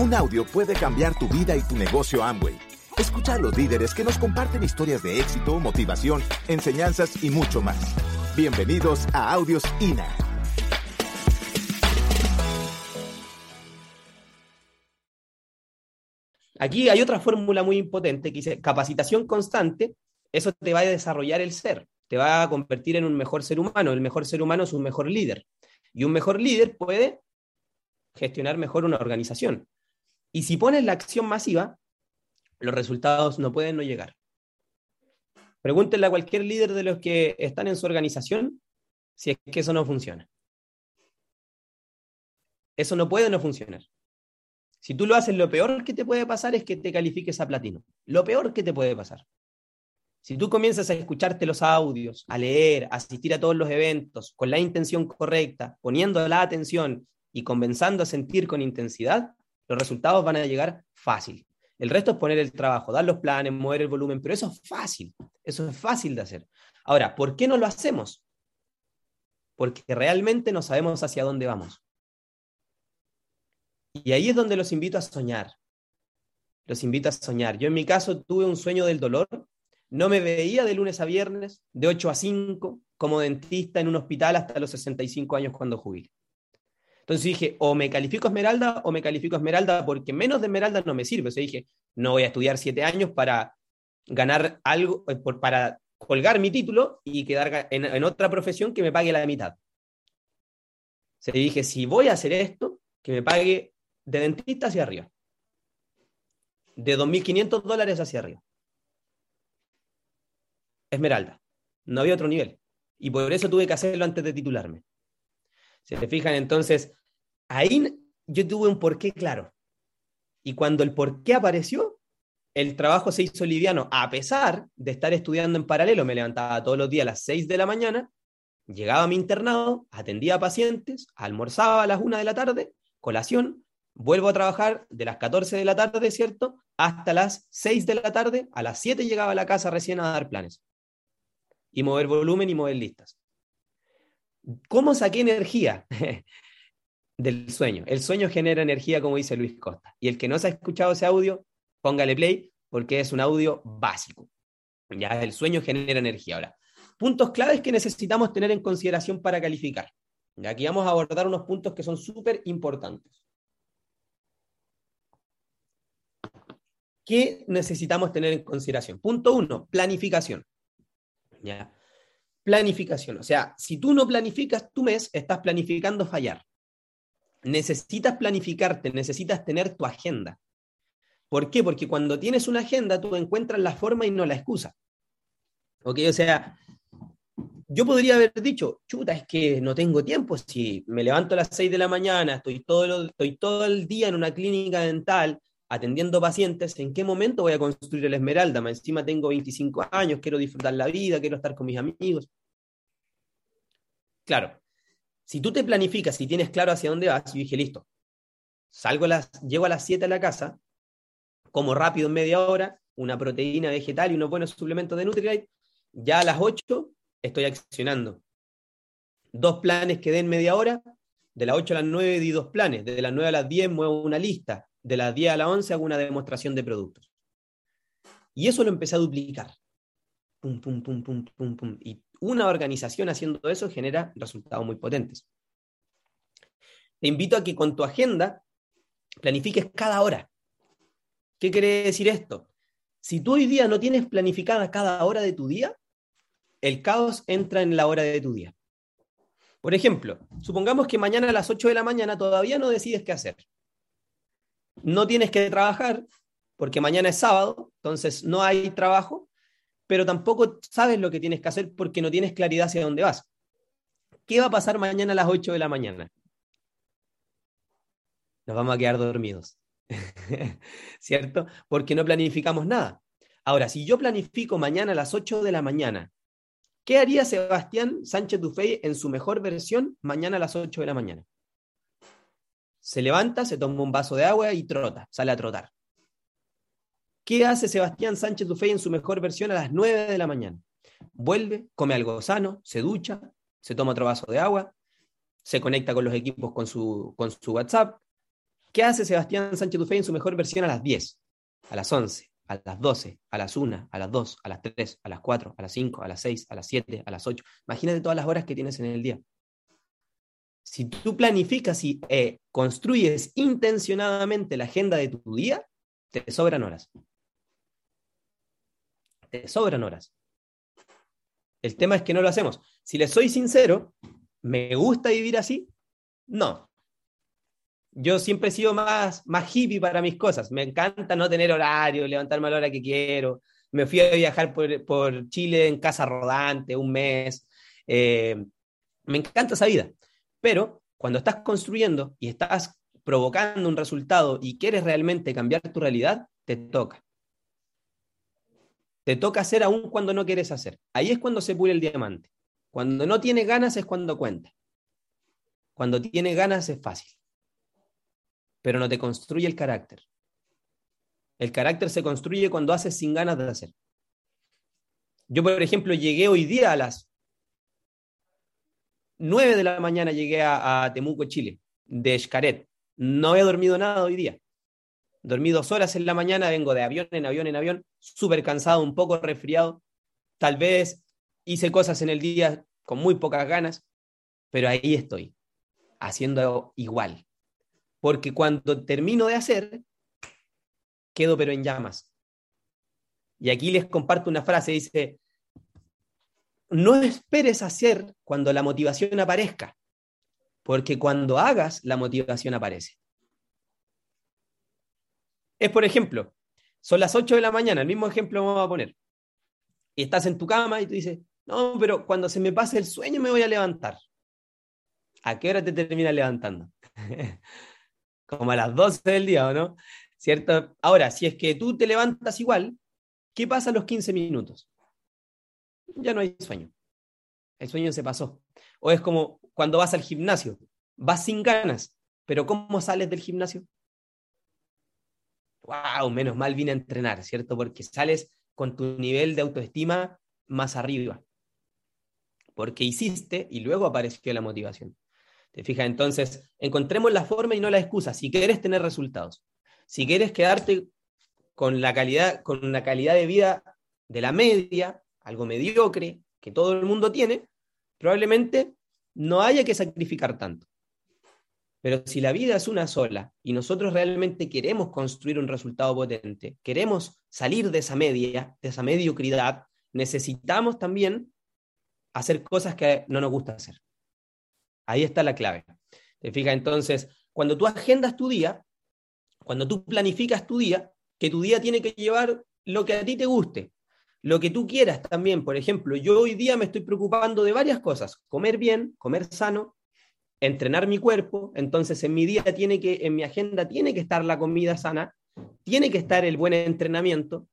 Un audio puede cambiar tu vida y tu negocio Amway. Escucha a los líderes que nos comparten historias de éxito, motivación, enseñanzas y mucho más. Bienvenidos a Audios INA. Aquí hay otra fórmula muy impotente que dice capacitación constante, eso te va a desarrollar el ser, te va a convertir en un mejor ser humano, el mejor ser humano es un mejor líder y un mejor líder puede gestionar mejor una organización. Y si pones la acción masiva, los resultados no pueden no llegar. Pregúntenle a cualquier líder de los que están en su organización si es que eso no funciona. Eso no puede no funcionar. Si tú lo haces, lo peor que te puede pasar es que te califiques a platino. Lo peor que te puede pasar. Si tú comienzas a escucharte los audios, a leer, a asistir a todos los eventos con la intención correcta, poniendo la atención y comenzando a sentir con intensidad, los resultados van a llegar fácil. El resto es poner el trabajo, dar los planes, mover el volumen, pero eso es fácil, eso es fácil de hacer. Ahora, ¿por qué no lo hacemos? Porque realmente no sabemos hacia dónde vamos. Y ahí es donde los invito a soñar. Los invito a soñar. Yo en mi caso tuve un sueño del dolor. No me veía de lunes a viernes, de 8 a 5, como dentista en un hospital hasta los 65 años cuando jubilé. Entonces dije, o me califico Esmeralda o me califico Esmeralda porque menos de Esmeralda no me sirve. O dije, no voy a estudiar siete años para ganar algo, eh, para colgar mi título y quedar en, otra profesión que me pague la mitad. O sea, dije, si voy a hacer esto, que me pague de dentista hacia arriba. De 2.500 dólares hacia arriba. Esmeralda. No había otro nivel. Y por eso tuve que hacerlo antes de titularme. Se te fijan, entonces, ahí yo tuve un porqué claro. Y cuando el porqué apareció, el trabajo se hizo liviano, a pesar de estar estudiando en paralelo. Me levantaba todos los días a las 6 de la mañana, llegaba a mi internado, atendía a pacientes, almorzaba a las 1 de la tarde, colación, vuelvo a trabajar de las 14 de la tarde, ¿cierto? Hasta las 6 de la tarde, a las 7 llegaba a la casa recién a dar planes. Y mover volumen y mover listas. ¿Cómo saqué energía? del sueño. El sueño genera energía, como dice Luis Costa. Y el que no se ha escuchado ese audio, póngale play, porque es un audio básico. Ya el sueño genera energía. Ahora, puntos claves que necesitamos tener en consideración para calificar. Aquí vamos a abordar unos puntos que son súper importantes. ¿Qué necesitamos tener en consideración? Punto uno, planificación. ¿Ya? Planificación. O sea, si tú no planificas tu mes, estás planificando fallar necesitas planificarte, necesitas tener tu agenda. ¿Por qué? Porque cuando tienes una agenda, tú encuentras la forma y no la excusa. ¿Ok? O sea, yo podría haber dicho, chuta, es que no tengo tiempo, si me levanto a las 6 de la mañana, estoy todo, el día en una clínica dental atendiendo pacientes, ¿en qué momento voy a construir el Esmeralda? encima tengo 25 años, quiero disfrutar la vida, quiero estar con mis amigos. Claro, si tú te planificas y tienes claro hacia dónde vas, yo dije, listo, salgo las, llego a las 7 a la casa, como rápido en media hora, una proteína vegetal y unos buenos suplementos de Nutrilite, ya a las 8 estoy accionando. Dos planes que den media hora, de las 8 a las 9 di dos planes, de las 9 a las 10 muevo una lista, de las 10 a las 11 hago una demostración de productos. Y eso lo empecé a duplicar. Pum, pum, pum, pum, pum, pum. Y una organización haciendo eso genera resultados muy potentes. Te invito a que con tu agenda planifiques cada hora. ¿Qué quiere decir esto? Si tú hoy día no tienes planificada cada hora de tu día, el caos entra en la hora de tu día. Por ejemplo, supongamos que mañana a las 8 de la mañana todavía no decides qué hacer. No tienes que trabajar porque mañana es sábado, entonces no hay trabajo, pero tampoco sabes lo que tienes que hacer porque no tienes claridad hacia dónde vas. ¿Qué va a pasar mañana a las 8 de la mañana? Nos vamos a quedar dormidos, ¿cierto? Porque no planificamos nada. Ahora, si yo planifico mañana a las 8 de la mañana, ¿qué haría Sebastián Sánchez Dufey en su mejor versión mañana a las 8 de la mañana? Se levanta, se toma un vaso de agua y trota, sale a trotar. ¿Qué hace Sebastián Sánchez Dufey en su mejor versión a las 9 de la mañana? Vuelve, come algo sano, se ducha, se toma otro vaso de agua, se conecta con los equipos con su, WhatsApp, ¿Qué hace Sebastián Sánchez Dufay en su mejor versión a las 10, a las 11, a las 12, a las 1, a las 2, a las 3, a las 4, a las 5, a las 6, a las 7, a las 8? Imagínate todas las horas que tienes en el día. Si tú planificas y eh, construyes intencionadamente la agenda de tu día, te sobran horas. Te sobran horas. El tema es que no lo hacemos. Si les soy sincero, ¿me gusta vivir así? No. Yo siempre he sido más, más hippie para mis cosas. Me encanta no tener horario, levantarme a la hora que quiero. Me fui a viajar por, Chile en casa rodante un mes. Eh, me encanta esa vida. Pero cuando estás construyendo y estás provocando un resultado y quieres realmente cambiar tu realidad, te toca. Te toca hacer aún cuando no quieres hacer. Ahí es cuando se pule el diamante. Cuando no tiene ganas es cuando cuenta. Cuando tiene ganas es fácil. Pero no te construye el carácter. El carácter se construye cuando haces sin ganas de hacer. Yo, por ejemplo, llegué hoy día a las 9 de la mañana, llegué a, Temuco, Chile, de Xcaret. No he dormido nada hoy día. Dormí dos horas en la mañana, vengo de avión en avión en avión, súper cansado, un poco resfriado. Tal vez hice cosas en el día con muy pocas ganas, pero ahí estoy, haciendo igual. Porque cuando termino de hacer, quedo pero en llamas. Y aquí les comparto una frase, dice, no esperes hacer cuando la motivación aparezca, porque cuando hagas, la motivación aparece. Es, por ejemplo, son las 8 de la mañana, el mismo ejemplo vamos a poner. Y estás en tu cama y tú dices, no, pero cuando se me pase el sueño me voy a levantar. ¿A qué hora te terminas levantando? Como a las 12 del día, ¿o no? ¿Cierto? Ahora, si es que tú te levantas igual, ¿qué pasa a los 15 minutos? Ya no hay sueño. El sueño se pasó. O es como cuando vas al gimnasio, vas sin ganas, pero ¿cómo sales del gimnasio? Wow, menos mal vine a entrenar, ¿cierto? Porque sales con tu nivel de autoestima más arriba. Porque hiciste y luego apareció la motivación. ¿Te fijas? Entonces, encontremos la forma y no la excusa. Si quieres tener resultados, si quieres quedarte con la calidad, con una calidad de vida de la media, algo mediocre que todo el mundo tiene, probablemente no haya que sacrificar tanto. Pero si la vida es una sola y nosotros realmente queremos construir un resultado potente, queremos salir de esa media, de esa mediocridad, necesitamos también hacer cosas que no nos gusta hacer. Ahí está la clave. ¿Te fijas? Entonces, cuando tú agendas tu día, cuando tú planificas tu día, que tu día tiene que llevar lo que a ti te guste, lo que tú quieras también. Por ejemplo, yo hoy día me estoy preocupando de varias cosas. Comer bien, comer sano, entrenar mi cuerpo, entonces en mi día tiene que, en mi agenda tiene que estar la comida sana, tiene que estar el buen entrenamiento.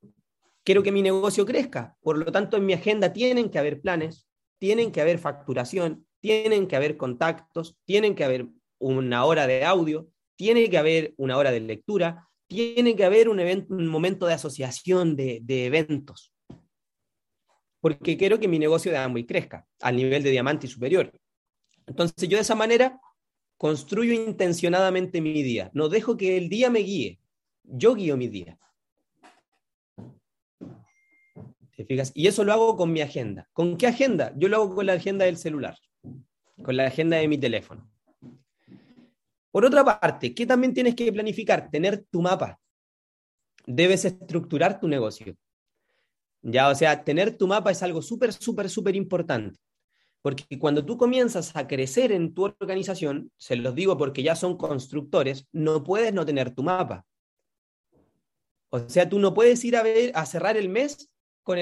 Quiero que mi negocio crezca, por lo tanto en mi agenda tienen que haber planes, tienen que haber facturación, tienen que haber contactos, tienen que haber una hora de audio, tiene que haber una hora de lectura, tiene que haber un, evento, un momento de asociación de, eventos. Porque quiero que mi negocio de Amway crezca al nivel de diamante y superior. Entonces yo de esa manera construyo intencionadamente mi día. No dejo que el día me guíe. Yo guío mi día. ¿Te fijas? Y eso lo hago con mi agenda. ¿Con qué agenda? Yo lo hago con la agenda del celular, con la agenda de mi teléfono. Por otra parte, ¿qué también tienes que planificar? Tener tu mapa. Debes estructurar tu negocio. Ya, o sea, tener tu mapa es algo súper, súper, súper importante. Porque cuando tú comienzas a crecer en tu organización, se los digo porque ya son constructores, no puedes no tener tu mapa. O sea, tú no puedes ir a, ver, a cerrar el mes con,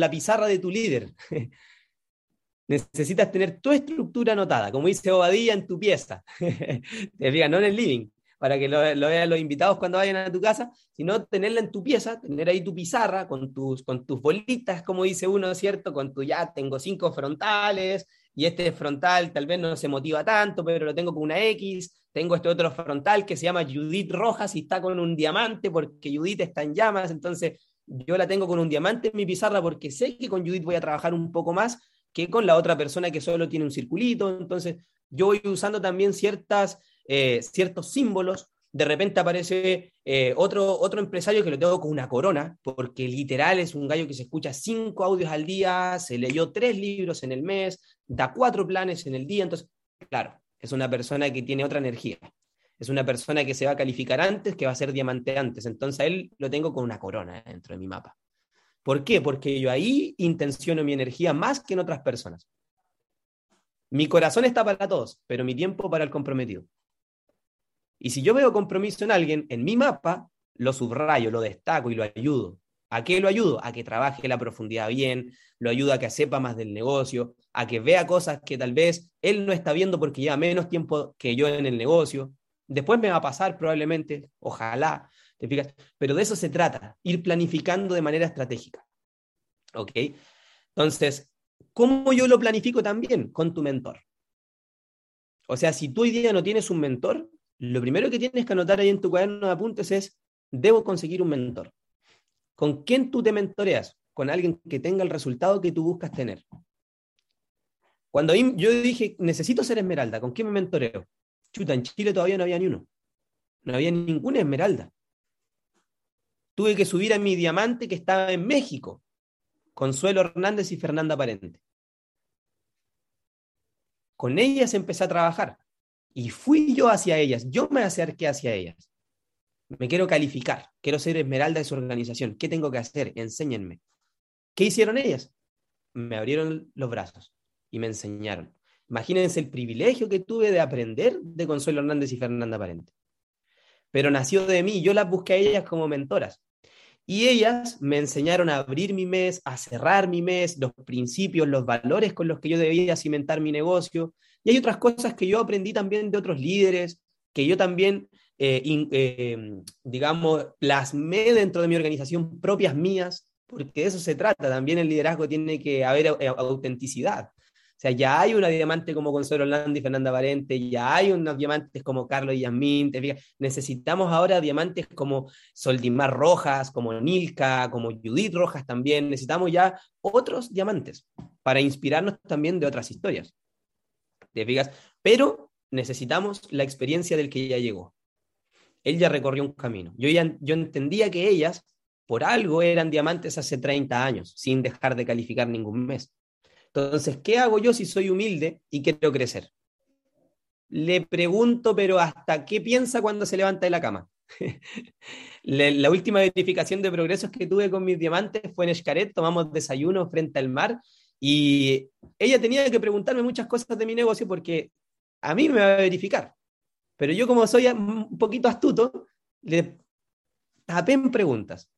la pizarra de tu líder. Necesitas tener tu estructura anotada, como dice Obadilla en tu pieza. Te no en el living para que lo, vean los invitados cuando vayan a tu casa, sino tenerla en tu pieza, tener ahí tu pizarra con tus, con tus bolitas, como dice uno, ¿cierto? Con tu ya tengo cinco frontales y este frontal tal vez no se motiva tanto, pero lo tengo con una X, tengo este otro frontal que se llama Judith Rojas y está con un diamante porque Judith está en llamas, entonces yo la tengo con un diamante en mi pizarra porque sé que con Judith voy a trabajar un poco más que con la otra persona que solo tiene un circulito, entonces yo voy usando también ciertas eh, ciertos símbolos de repente aparece eh, otro, otro empresario que lo tengo con una corona, porque literal es un gallo que se escucha cinco audios al día, se leyó tres libros en el mes, da cuatro planes en el día, entonces, claro, es una persona que tiene otra energía. Es una persona que se va a calificar antes, que va a ser diamante antes. Entonces a él lo tengo con una corona dentro de mi mapa. ¿Por qué? Porque yo ahí intenciono mi energía más que en otras personas. Mi corazón está para todos, pero mi tiempo para el comprometido. Y si yo veo compromiso en alguien, en mi mapa, lo subrayo, lo destaco y lo ayudo. ¿A qué lo ayudo? A que trabaje la profundidad bien, lo ayudo a que sepa más del negocio, a que vea cosas que tal vez él no está viendo porque lleva menos tiempo que yo en el negocio. Después me va a pasar probablemente, ojalá, ¿te? Pero de eso se trata, ir planificando de manera estratégica. ¿Ok? Entonces, ¿cómo yo lo planifico también? Con tu mentor. O sea, si tú hoy día no tienes un mentor, lo primero que tienes que anotar ahí en tu cuaderno de apuntes es, debo conseguir un mentor. ¿Con quién tú te mentoreas? Con alguien que tenga el resultado que tú buscas tener. Cuando yo dije, necesito ser esmeralda, ¿con quién me mentoreo? Chuta, en Chile todavía no había ni uno. No había ninguna esmeralda. Tuve que subir a mi diamante que estaba en México, Consuelo Hernández y Fernanda Parente. Con ellas empecé a trabajar. Y fui yo hacia ellas, yo me acerqué hacia ellas. Me quiero calificar, quiero ser esmeralda de su organización. ¿Qué tengo que hacer? Enséñenme. ¿Qué hicieron ellas? Me abrieron los brazos y me enseñaron. Imagínense el privilegio que tuve de aprender de Consuelo Hernández y Fernanda Parente. Pero nació de mí, yo las busqué a ellas como mentoras. Y ellas me enseñaron a abrir mi mes, a cerrar mi mes, los principios, los valores con los que yo debía cimentar mi negocio, y hay otras cosas que yo aprendí también de otros líderes, que yo también, eh, eh, digamos, plasmé dentro de mi organización propias mías, porque de eso se trata. También el liderazgo tiene que haber eh, autenticidad. Sea, ya hay una diamante como Consuelo Orlando y Fernanda Valente, ya hay unos diamantes como Carlos y Yasmín, necesitamos ahora diamantes como Soldimar Rojas, como Nilka, como Judith Rojas también, necesitamos ya otros diamantes para inspirarnos también de otras historias. ¿te fijas? Pero necesitamos la experiencia del que ya llegó. Él ya recorrió un camino. Yo, ya, yo entendía que ellas, por algo, eran diamantes hace 30 años, sin dejar de calificar ningún mes. Entonces, ¿qué hago yo si soy humilde y quiero crecer? Le pregunto, pero ¿hasta qué piensa cuando se levanta de la cama? la, última verificación de progresos que tuve con mis diamantes fue en Escaret, tomamos desayuno frente al mar y ella tenía que preguntarme muchas cosas de mi negocio porque a mí me va a verificar. Pero yo como soy un poquito astuto, le tapé en preguntas.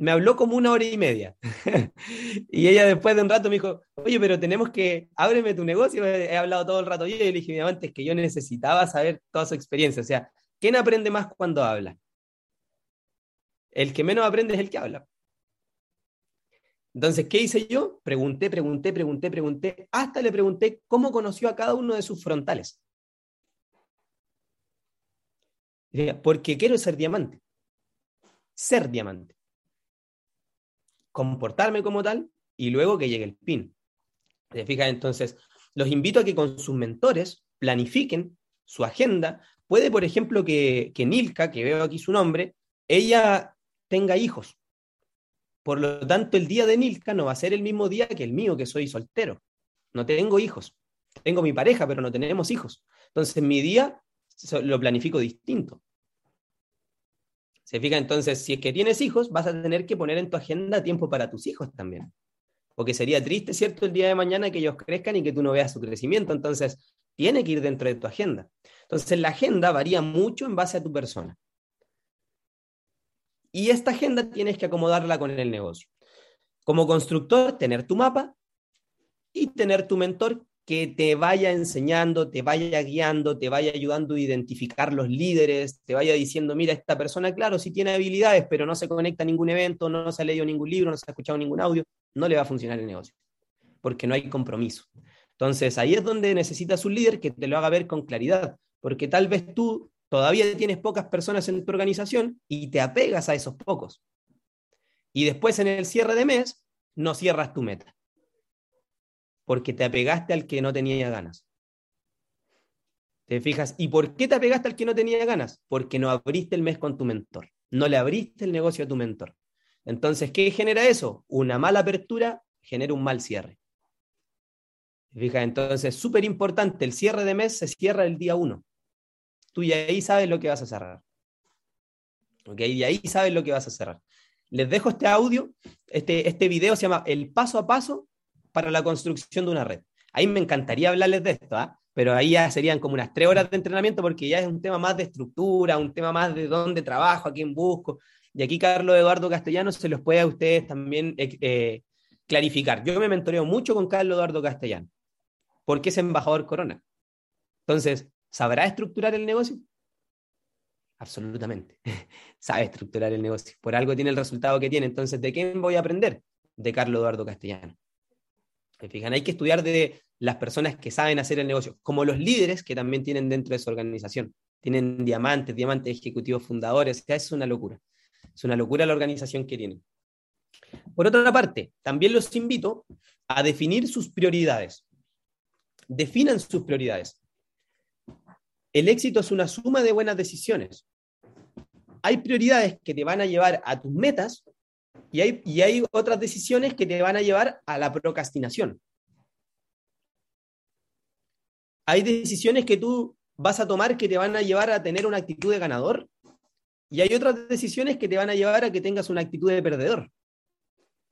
Me habló como una hora y media. y ella después de un rato me dijo, oye, pero tenemos que, ábreme tu negocio. He hablado todo el rato yo y le dije, mi es que yo necesitaba saber toda su experiencia. O sea, ¿quién aprende más cuando habla? El que menos aprende es el que habla. Entonces, ¿qué hice yo? Pregunté, pregunté, pregunté, pregunté, hasta le pregunté cómo conoció a cada uno de sus frontales. Porque quiero ser diamante. Ser diamante. Comportarme como tal y luego que llegue el pin. ¿Te fijas? Entonces, los invito a que con sus mentores planifiquen su agenda. Puede, por ejemplo, que, que Nilka, que veo aquí su nombre, ella tenga hijos por lo tanto, el día de Nilka no va a ser el mismo día que el mío, que soy soltero. No tengo hijos. Tengo mi pareja, pero no tenemos hijos. Entonces, mi día lo planifico distinto. ¿Se fija? Entonces, si es que tienes hijos, vas a tener que poner en tu agenda tiempo para tus hijos también. Porque sería triste, ¿cierto?, el día de mañana que ellos crezcan y que tú no veas su crecimiento. Entonces, tiene que ir dentro de tu agenda. Entonces, la agenda varía mucho en base a tu persona. Y esta agenda tienes que acomodarla con el negocio. Como constructor, tener tu mapa y tener tu mentor que te vaya enseñando, te vaya guiando, te vaya ayudando a identificar los líderes, te vaya diciendo, mira, esta persona, claro, sí tiene habilidades, pero no se conecta a ningún evento, no se ha leído ningún libro, no se ha escuchado ningún audio, no le va a funcionar el negocio, porque no hay compromiso. Entonces, ahí es donde necesitas un líder que te lo haga ver con claridad, porque tal vez tú todavía tienes pocas personas en tu organización y te apegas a esos pocos. Y después en el cierre de mes no cierras tu meta, porque te apegaste al que no tenía ganas. ¿Te fijas? ¿Y por qué te apegaste al que no tenía ganas? Porque no abriste el mes con tu mentor. No le abriste el negocio a tu mentor. Entonces, ¿qué genera eso? Una mala apertura genera un mal cierre. ¿Te fijas? Entonces, súper importante, el cierre de mes se cierra el día 1. Tú ya ahí sabes lo que vas a cerrar. ¿Ok? Y ahí sabes lo que vas a cerrar. Les dejo este audio, este, este video se llama El paso a paso para la construcción de una red. Ahí me encantaría hablarles de esto, ¿ah? pero ahí ya serían como unas tres horas de entrenamiento porque ya es un tema más de estructura, un tema más de dónde trabajo, a quién busco. Y aquí Carlos Eduardo Castellano se los puede a ustedes también eh, eh, clarificar. Yo me mentoreo mucho con Carlos Eduardo Castellano, porque es embajador Corona. Entonces, ¿sabrá estructurar el negocio? Absolutamente. Sabe estructurar el negocio. Por algo tiene el resultado que tiene. Entonces, ¿de quién voy a aprender? De Carlos Eduardo Castellano. ¿Me fijan? Hay que estudiar de las personas que saben hacer el negocio, como los líderes que también tienen dentro de su organización. Tienen diamantes, diamantes ejecutivos fundadores. O sea, es una locura. Es una locura la organización que tienen. Por otra parte, también los invito a definir sus prioridades. Definan sus prioridades. El éxito es una suma de buenas decisiones hay prioridades que te van a llevar a tus metas y hay, y hay otras decisiones que te van a llevar a la procrastinación. Hay decisiones que tú vas a tomar que te van a llevar a tener una actitud de ganador y hay otras decisiones que te van a llevar a que tengas una actitud de perdedor.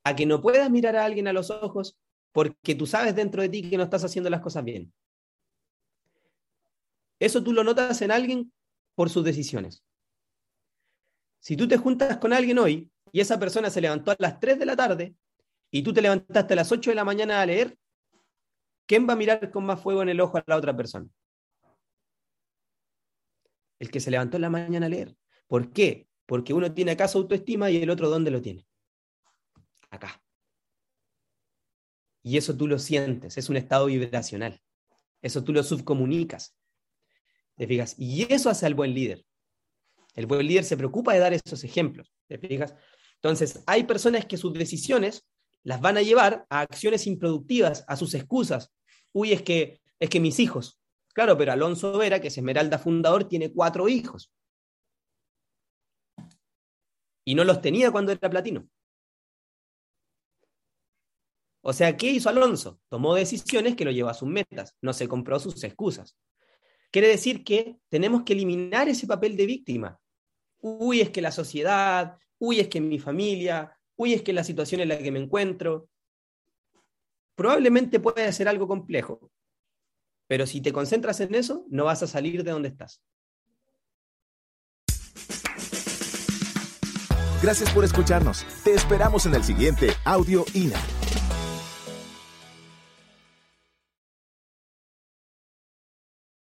A que no puedas mirar a alguien a los ojos porque tú sabes dentro de ti que no estás haciendo las cosas bien. Eso tú lo notas en alguien por sus decisiones. Si tú te juntas con alguien hoy y esa persona se levantó a las 3 de la tarde y tú te levantaste a las 8 de la mañana a leer, ¿quién va a mirar con más fuego en el ojo a la otra persona? El que se levantó en la mañana a leer. ¿Por qué? Porque uno tiene acá su autoestima y el otro ¿dónde lo tiene? Acá. Y eso tú lo sientes, es un estado vibracional. Eso tú lo subcomunicas. ¿Te fijas? Y eso hace al buen líder. El buen líder se preocupa de dar esos ejemplos. ¿Te fijas? Entonces, hay personas que sus decisiones las van a llevar a acciones improductivas, a sus excusas. Uy, es que, es que mis hijos. Claro, pero Alonso Vera, que es Esmeralda fundador, tiene cuatro hijos. Y no los tenía cuando era platino. O sea, ¿qué hizo Alonso? Tomó decisiones que lo llevó a sus metas, no se compró sus excusas. Quiere decir que tenemos que eliminar ese papel de víctima uy, es que la sociedad, uy, es que mi familia, uy, es que la situación en la que me encuentro. Probablemente puede ser algo complejo, pero si te concentras en eso, no vas a salir de donde estás. Gracias por escucharnos. Te esperamos en el siguiente Audio INA.